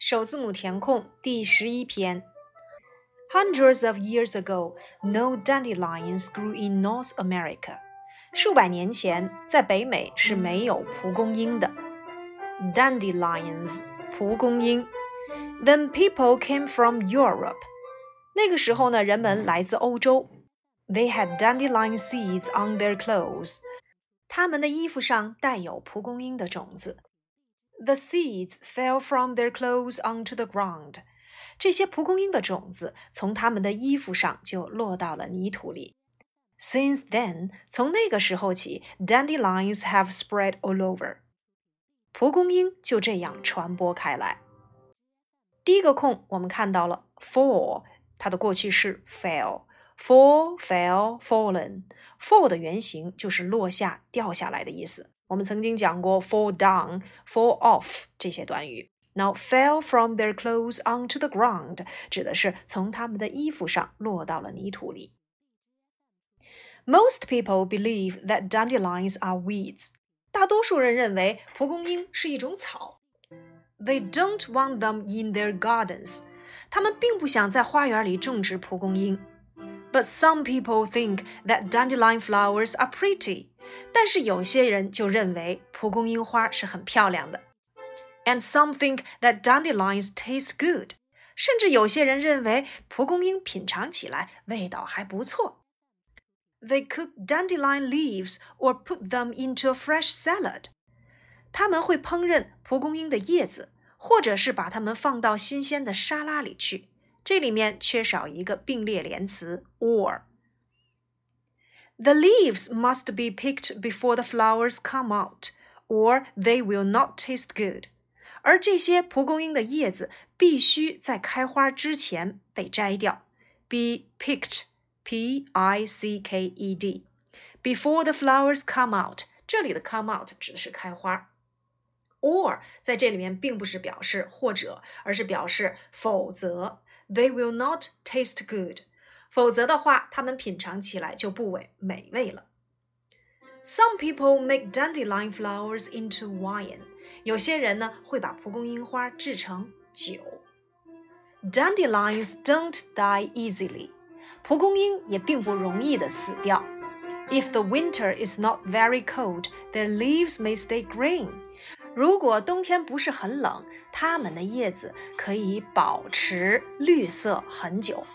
首字母填空第十一篇。Hundreds of years ago, no dandelions grew in North America. 数百年前，在北美是没有蒲公英的。Dandelions，蒲公英。Then people came from Europe. 那个时候呢，人们来自欧洲。They had dandelion seeds on their clothes. 他们的衣服上带有蒲公英的种子。 The seeds fell from their clothes onto the ground. 这些蒲公英的种子从他们的衣服上就落到了泥土里。Since then，从那个时候起，dandelions have spread all over。蒲公英就这样传播开来。第一个空我们看到了 fall，它的过去式 fell，fall fell fallen。fall 的原型就是落下、掉下来的意思。 我们曾经讲过 fall down、fall off 这些短语。Now fell from their clothes onto the ground 指的是从他们的衣服上落到了泥土里。Most people believe that dandelions are weeds. 大多数人认为蒲公英是一种草。They don't want them in their gardens. 他们并不想在花园里种植蒲公英。But some people think that dandelion flowers are pretty. 但是有些人就认为蒲公英花是很漂亮的。And some think that dandelions taste good. 甚至有些人认为蒲公英品尝起来味道还不错。They cook dandelion leaves or put them into a fresh salad. 他们会烹饪蒲公英的叶子，或者是把它们放到新鲜的沙拉里去。这里面缺少一个并列连词 or。The leaves must be picked before the flowers come out, or they will not taste good. 而这些蒲公英的叶子必须在开花之前被摘掉，be picked，p i c k e d。Before the flowers come out，这里的 come out 指的是开花。or 在这里面并不是表示或者，而是表示否则。They will not taste good。 否则的话，它们品尝起来就不美美味了。Some people make dandelion flowers into wine。有些人呢会把蒲公英花制成酒。Dandelions don't die easily。蒲公英也并不容易的死掉。If the winter is not very cold, their leaves may stay green。如果冬天不是很冷，它们的叶子可以保持绿色很久。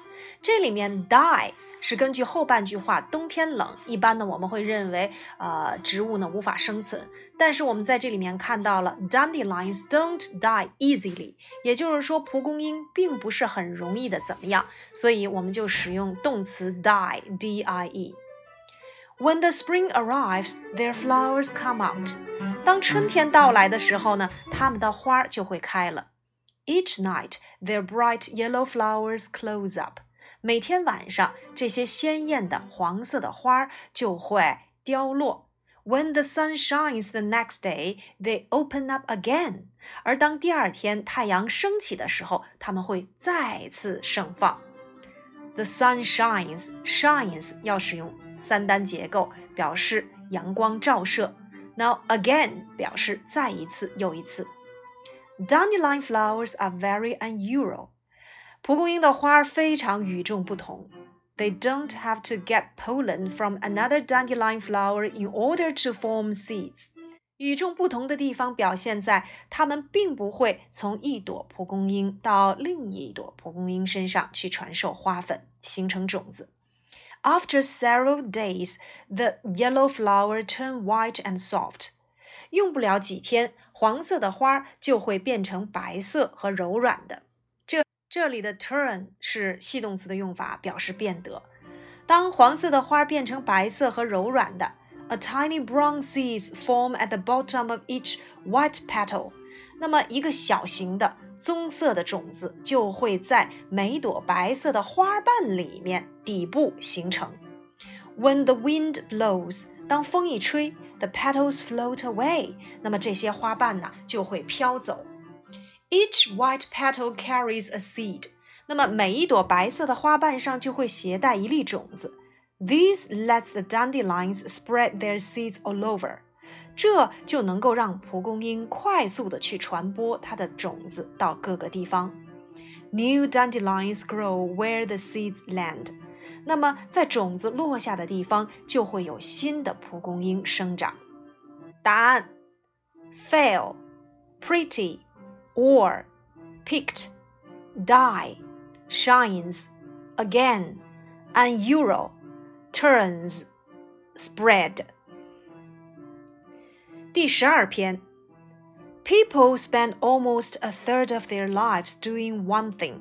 这里面 die 是根据后半句话，冬天冷，一般呢我们会认为，呃，植物呢无法生存。但是我们在这里面看到了 dandelions don't die easily，也就是说蒲公英并不是很容易的怎么样，所以我们就使用动词 die，d i e。When the spring arrives, their flowers come out。当春天到来的时候呢，它们的花就会开了。Each night, their bright yellow flowers close up。 每天晚上，这些鲜艳的黄色的花就会凋落。When the sun shines the next day, they open up again。而当第二天太阳升起的时候，它们会再次盛放。The sun shines, shines 要使用三单结构，表示阳光照射。Now again 表示再一次又一次。Dandelion flowers are very unusual. 蒲公英的花非常与众不同。They don't have to get pollen from another dandelion flower in order to form seeds。与众不同的地方表现在它们并不会从一朵蒲公英到另一朵蒲公英身上去传授花粉，形成种子。After several days, the yellow flower turn white and soft。用不了几天，黄色的花就会变成白色和柔软的。 这里的 turn 是系动词的用法，表示变得。当黄色的花变成白色和柔软的，a tiny brown seeds form at the bottom of each white petal。那么一个小型的棕色的种子就会在每朵白色的花瓣里面底部形成。When the wind blows，当风一吹，the petals float away。那么这些花瓣呢就会飘走。Each white petal carries a seed。那么每一朵白色的花瓣上就会携带一粒种子。This lets the dandelions spread their seeds all over。 这就能够让蒲公英快速的去传播它的种子到各个地方。New dandelions grow where the seeds land。那么，在种子落下的地方，就会有新的蒲公英生长。答案：fail, pretty, or, picked, die, shines, again, unusual, turns, spread。第十二篇，People spend almost a third of their lives doing one thing。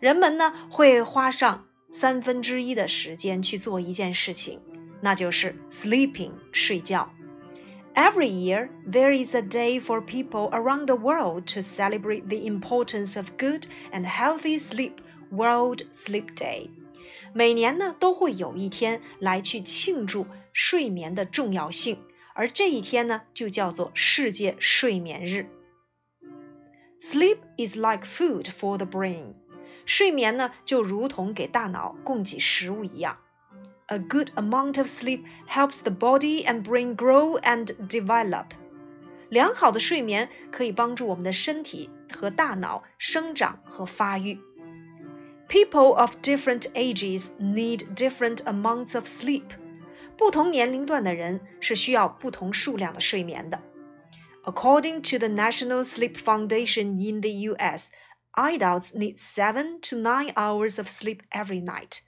人们呢会花上三分之一的时间去做一件事情，那就是 sleeping 睡觉。 Every year, there is a day for people around the world to celebrate the importance of good and healthy sleep, World Sleep Day. 每年呢都会有一天来去庆祝睡眠的重要性。而这一天呢，就叫做世界睡眠日。Sleep is like food for the brain，睡眠呢就如同给大脑供给食物一样。 A good amount of sleep helps the body and brain grow and develop。良好的睡眠可以帮助我们的身体和大脑生长和发育。People of different ages need different amounts of sleep。不同年龄段的人是需要不同数量的睡眠的。According to the National Sleep Foundation in the U.S., adults need seven to nine hours of sleep every night.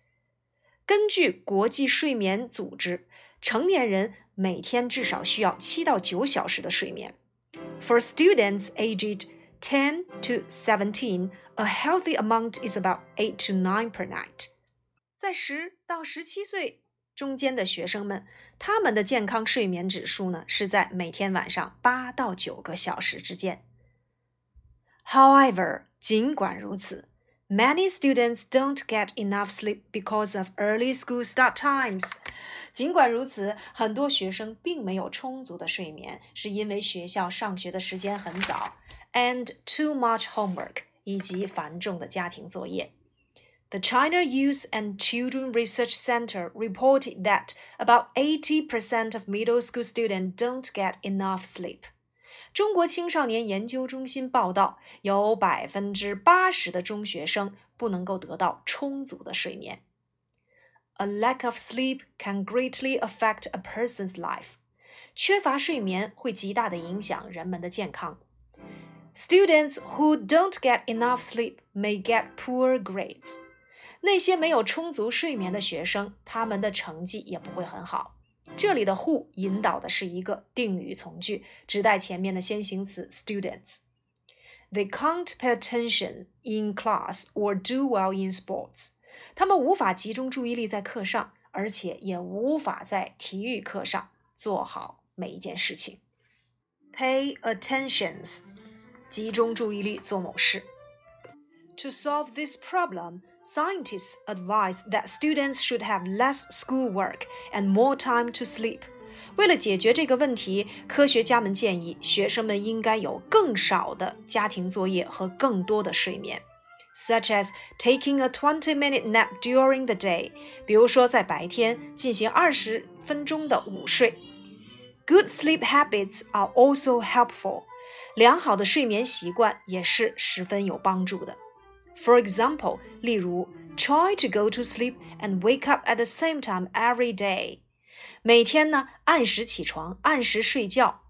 根据国际睡眠组织，成年人每天至少需要七到九小时的睡眠。For students aged 10 to 17, a healthy amount is about 8 to 9 per night. 在十到十七岁中间的学生们，他们的健康睡眠指数呢是在每天晚上八到九个小时之间。However，尽管如此 ，many students don't get enough sleep because of early school start times。尽管如此，很多学生并没有充足的睡眠，是因为学校上学的时间很早，and too much homework 以及繁重的家庭作业。The China Youth and Children Research Center reported that about 80% of middle school students don't get enough sleep. 中国青少年研究中心报道，有百分之八十的中学生不能够得到充足的睡眠。A lack of sleep can greatly affect a person's life. 缺乏睡眠会极大的影响人们的健康。Students who don't get enough sleep may get poor grades. 那些没有充足睡眠的学生，他们的成绩也不会很好。这里的 who 引导的是一个定语从句，指代前面的先行词 students。They can't pay attention in class or do well in sports。他们无法集中注意力在课上，而且也无法在体育课上做好每一件事情。Pay attentions，集中注意力做某事。To solve this problem. Scientists advise that students should have less schoolwork and more time to sleep. 为了解决这个问题，科学家们建议学生们应该有更少的家庭作业和更多的睡眠，such as taking a twenty-minute nap during the day，比如说在白天进行二十分钟的午睡。Good sleep habits are also helpful。良好的睡眠习惯也是十分有帮助的。 for example，例如，try to go to sleep and wake up at the same time every day。每天呢，按时起床，按时睡觉，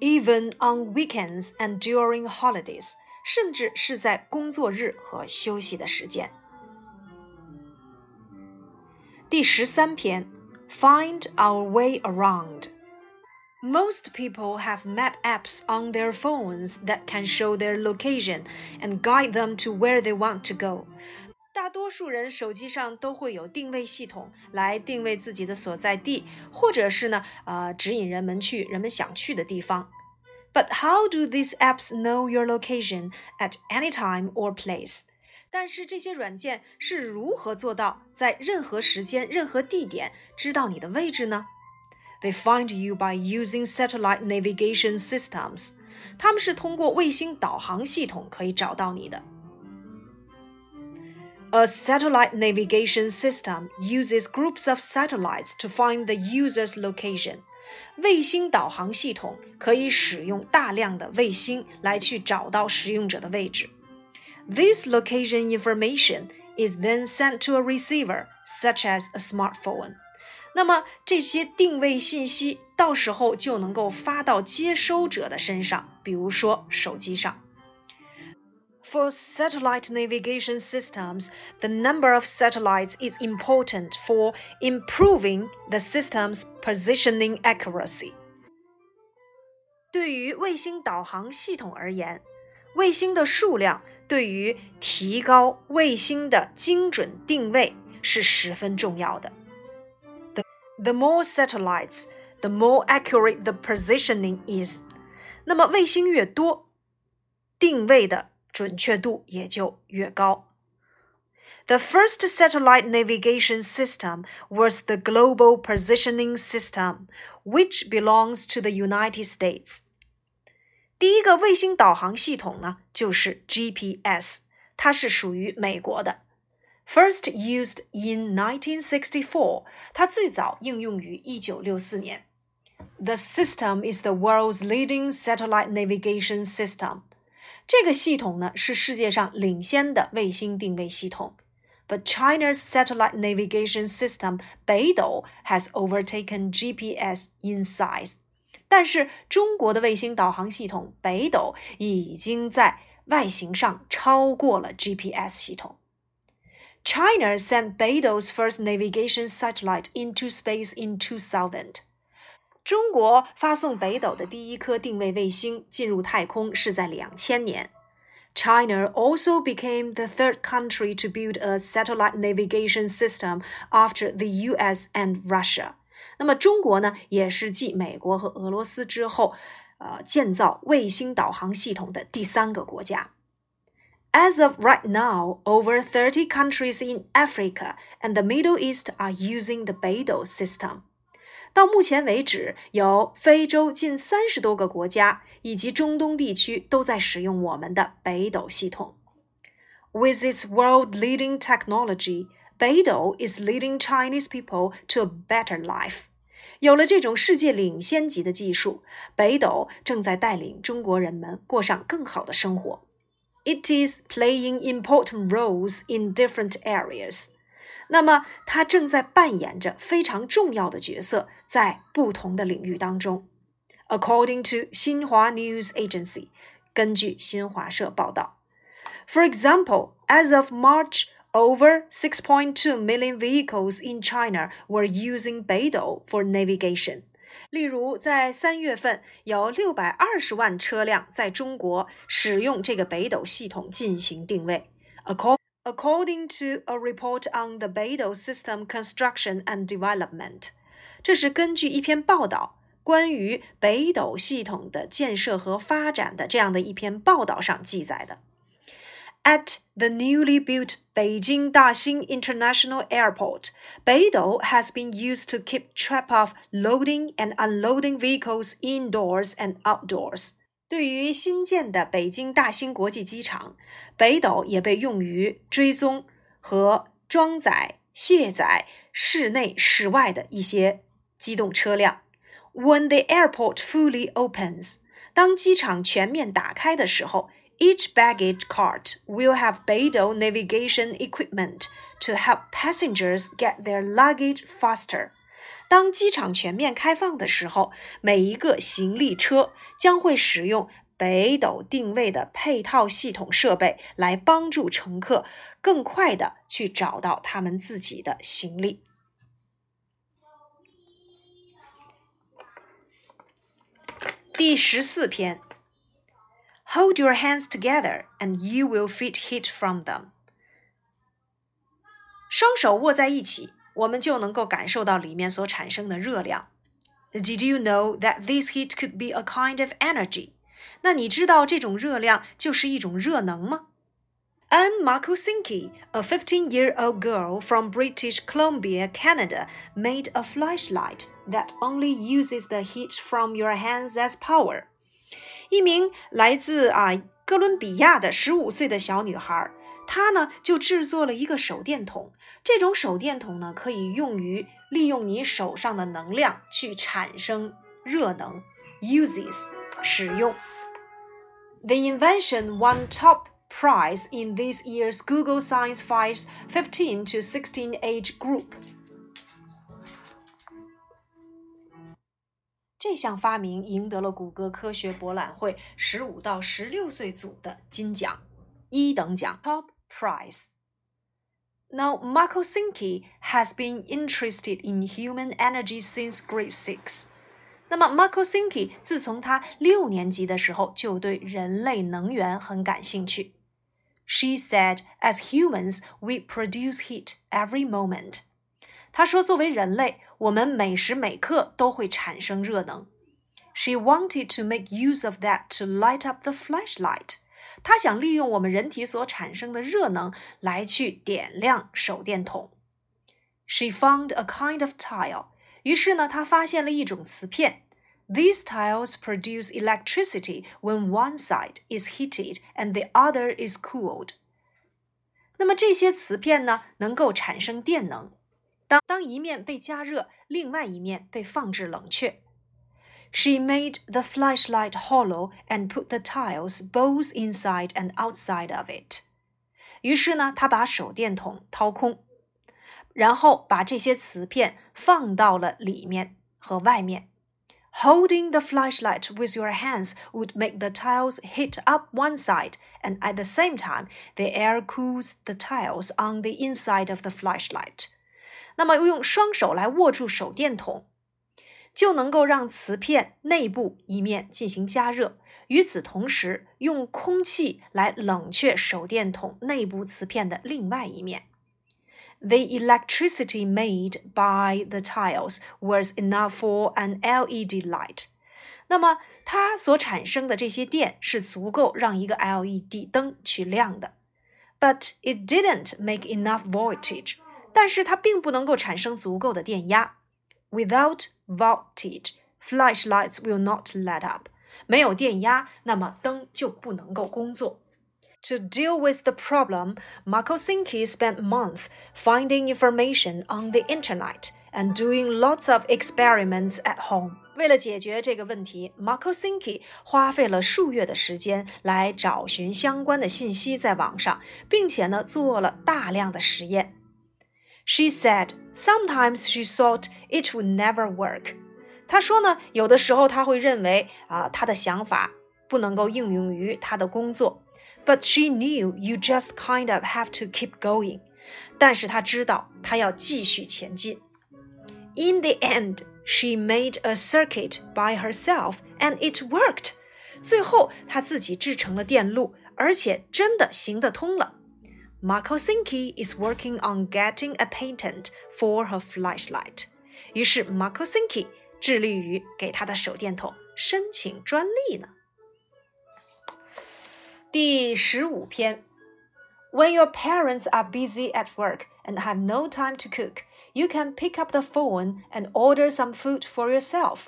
even on weekends and during holidays，甚至是在工作日和休息的时间。第十三篇，Find our way around。 most people have map apps on their phones that can show their location and guide them to where they want to go. 大多数人手机上都会有定位系统来定位自己的所在地，或者是呢，呃，指引人们去人们想去的地方。But how do these apps know your location at any time or place？但是这些软件是如何做到在任何时间、任何地点知道你的位置呢 ？they find you by using satellite navigation systems. 他们是通过卫星导航系统可以找到你的。A satellite navigation system uses groups of satellites to find the user's location. 卫星导航系统可以使用大量的卫星来去找到使用者的位置。This location information is then sent to a receiver, such as a smartphone. 那么这些定位信息到时候就能够发到接收者的身上，比如说手机上。For satellite navigation systems, the number of satellites is important for improving the system's positioning accuracy. 对于卫星导航系统而言，卫星的数量对于提高卫星的精准定位是十分重要的。 The the more satellites, the more accurate the positioning is. 那么卫星越多，定位的准确度也就越高。The first satellite navigation system was the Global Positioning System, which belongs to the United States. 第一个卫星导航系统呢，就是 GPS，它是属于美国的。 First used in 1964，它最早应用于1964年。The system is the world's leading satellite navigation system. 这个系统呢是世界上领先的卫星定位系统。But China's satellite navigation system 北斗 has overtaken GPS in size. 但是中国的卫星导航系统北斗已经在外形上超过了 GPS 系统。 China sent Beidou's first navigation satellite into space in 2000. 中国发送北斗的第一颗定位卫星进入太空是在两千年。China also became the third country to build a satellite navigation system after the U.S. and Russia. 那么中国呢，也是继美国和俄罗斯之后，呃，建造卫星导航系统的第三个国家。 As of right now, over 30 countries in Africa and the Middle East are using the Beidou system. 到目前为止，有非洲近三十多个国家以及中东地区都在使用我们的北斗系统。With its world-leading technology, Beidou is leading Chinese people to a better life. 有了这种世界领先级的技术，北斗正在带领中国人们过上更好的生活。 It is playing important roles in different areas. 那么，它正在扮演着非常重要的角色，在不同的领域当中。According to 新华 News Agency，根据新华社报道，For example, as of March, over 6.2 million vehicles in China were using Beidou for navigation. 例如，在三月份，有六百二十万车辆在中国使用这个北斗系统进行定位。According According to a report on the Beidou system construction and development，这是根据一篇报道关于北斗系统的建设和发展的这样的一篇报道上记载的。At the newly built Beijing Daxing International Airport, Beidou has been used to keep track of loading and unloading vehicles indoors and outdoors. 对于新建的北京大兴国际机场，北斗也被用于追踪和装载、卸载室内、室外的一些机动车辆。When the airport fully opens，当机场全面打开的时候 ，each baggage cart will have Beidou navigation equipment to help passengers get their luggage faster。当机场全面开放的时候，每一个行李车将会使用北斗定位的配套系统设备，来帮助乘客更快的去找到他们自己的行李。第十四篇 Hold your hands together and you will feel heat from them. 双手握在一起，我们就能够感受到里面所产生的热量。Did you know that this heat could be a kind of energy？那你知道这种热量就是一种热能吗？Ann Makosinski, a 15-year-old girl from British Columbia, Canada, made a flashlight that only uses the heat from your hands as power. 一名来自啊哥伦比亚的十五岁的小女孩， 他呢就制作了一个手电筒。这种手电筒呢可以用于利用你手上的能量去产生热能，uses 使用。The invention won top prize in this year's Google Science Five's 15 to 16 age group. 这项发明赢得了谷歌科学博览会十五到十六岁组的金奖一等奖 （Top Prize）。Now, Makosinski has been interested in human energy since Grade Six. 那么，Makosinski 自从他六年级的时候就对人类能源很感兴趣。She said, "As humans, we produce heat every moment." 她说，作为人类，我们每时每刻都会产生热能。She wanted to make use of that to light up the flashlight. 她想利用我们人体所产生的热能来去点亮手电筒。She found a kind of tile. 于是呢，她发现了一种瓷片。These tiles produce electricity when one side is heated and the other is cooled. 那么这些瓷片呢，能够产生电能。 当当一面被加热，另外一面被放置冷却。She made the flashlight hollow and put the tiles both inside and outside of it. 于是呢，她把手电筒掏空，然后把这些瓷片放到了里面和外面。Holding the flashlight with your hands would make the tiles heat up one side, and at the same time, the air cools the tiles on the inside of the flashlight. 那么用双手来握住手电筒，就能够让瓷片内部一面进行加热。与此同时，用空气来冷却手电筒内部瓷片的另外一面。the electricity made by the tiles was enough for an LED light。那么它所产生的这些电是足够让一个 LED 灯去亮的。But it didn't make enough voltage。 但是它并不能够产生足够的电压。Without voltage, flashlights will not light up. 没有电压，那么灯就不能够工作。To deal with the problem, Makosinski spent months finding information on the internet and doing lots of experiments at home. 为了解决这个问题，Makosinski 花费了数月的时间来找寻相关的信息在网上，并且呢做了大量的实验。She said sometimes she thought it would never work. 她说呢，有的时候她会认为啊，她的想法不能够应用于她的工作。but she knew you just kind of have to keep going. 但是她知道她要继续前进。In the end, she made a circuit by herself, and it worked. 最后，她自己制成了电路，而且真的行得通了。 Makosinski is working on getting a patent for her flashlight。于是 Makosinski 致力于给他的手电筒申请专利呢。第十五篇：When your parents are busy at work and have no time to cook, you can pick up the phone and order some food for yourself。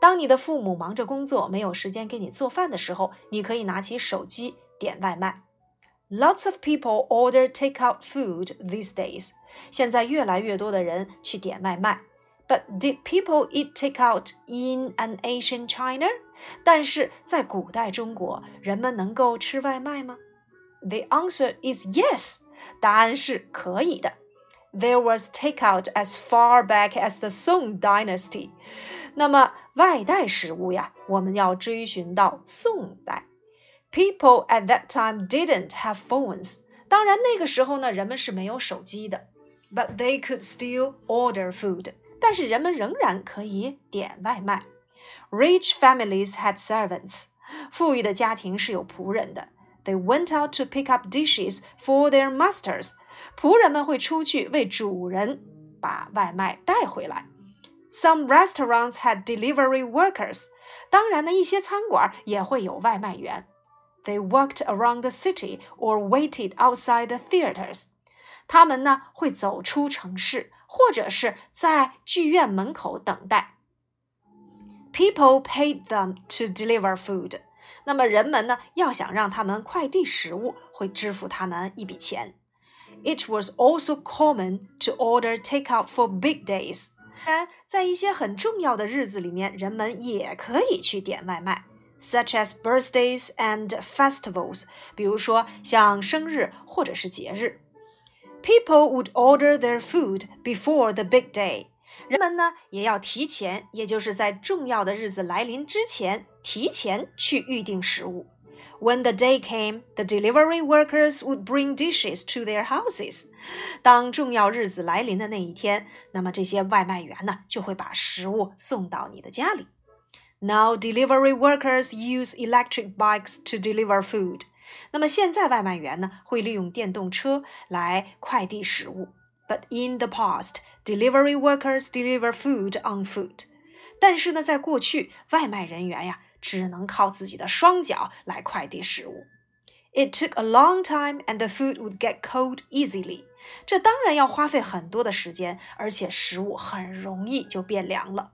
当你的父母忙着工作，没有时间给你做饭的时候，你可以拿起手机点外卖。Lots of people order takeout food these days. 现在越来越多的人去点外卖。But did people eat takeout in an ancient China? 但是在古代中国，人们能够吃外卖吗？The answer is yes。答案是可以的。There was takeout as far back as the Song Dynasty。那么外带食物呀，我们要追寻到宋代。 People at that time didn't have phones。当然那个时候呢，人们是没有手机的。But they could still order food。但是人们仍然可以点外卖。Rich families had servants. 富裕的家庭是有仆人的。They went out to pick up dishes for their masters. 仆人们会出去为主人把外卖带回来。Some restaurants had delivery workers. 当然呢，一些餐馆也会有外卖员。 They walked around the city or waited outside the theaters. 他们呢会走出城市，或者是在剧院门口等待。People paid them to deliver food. 那么人们呢，要想让他们快递食物，会支付他们一笔钱。It was also common to order takeout for big days。然，在一些很重要的日子里面，人们也可以去点外卖 ，such as birthdays and festivals。比如说像生日或者是节日。People would order their food before the big day。人们呢也要提前，也就是在重要的日子来临之前，提前去预定食物。When the day came, the delivery workers would bring dishes to their houses. 当重要日子来临的那一天，那么这些外卖员呢就会把食物送到你的家里。 Now delivery workers use electric bikes to deliver food. 那么现在外卖员呢会利用电动车来快递食物。But in the past, delivery workers deliver food on foot. 但是呢，在过去，外卖人员呀。只能靠自己的双脚来快递食物。It took a long time, and the food would get cold easily. 这当然要花费很多的时间，而且食物很容易就变凉了。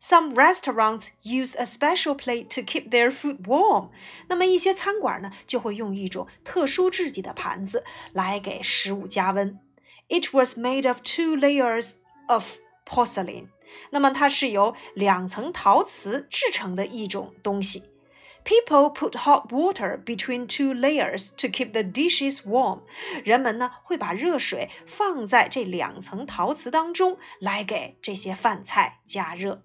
Some restaurants use a special plate to keep their food warm. 那么一些餐馆呢，就会用一种特殊质地的盘子来给食物加温。It was made of two layers of porcelain. 那么它是由两层陶瓷制成的一种东西。People put hot water between two layers to keep the dishes warm。人们呢会把热水放在这两层陶瓷当中，来给这些饭菜加热。